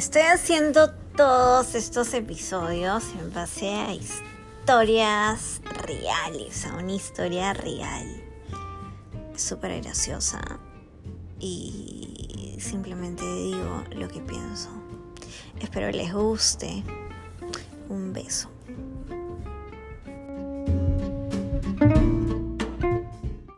Estoy haciendo todos estos episodios en base a historias reales, a una historia real. Súper graciosa. Y simplemente digo lo que pienso. Espero les guste. Un beso.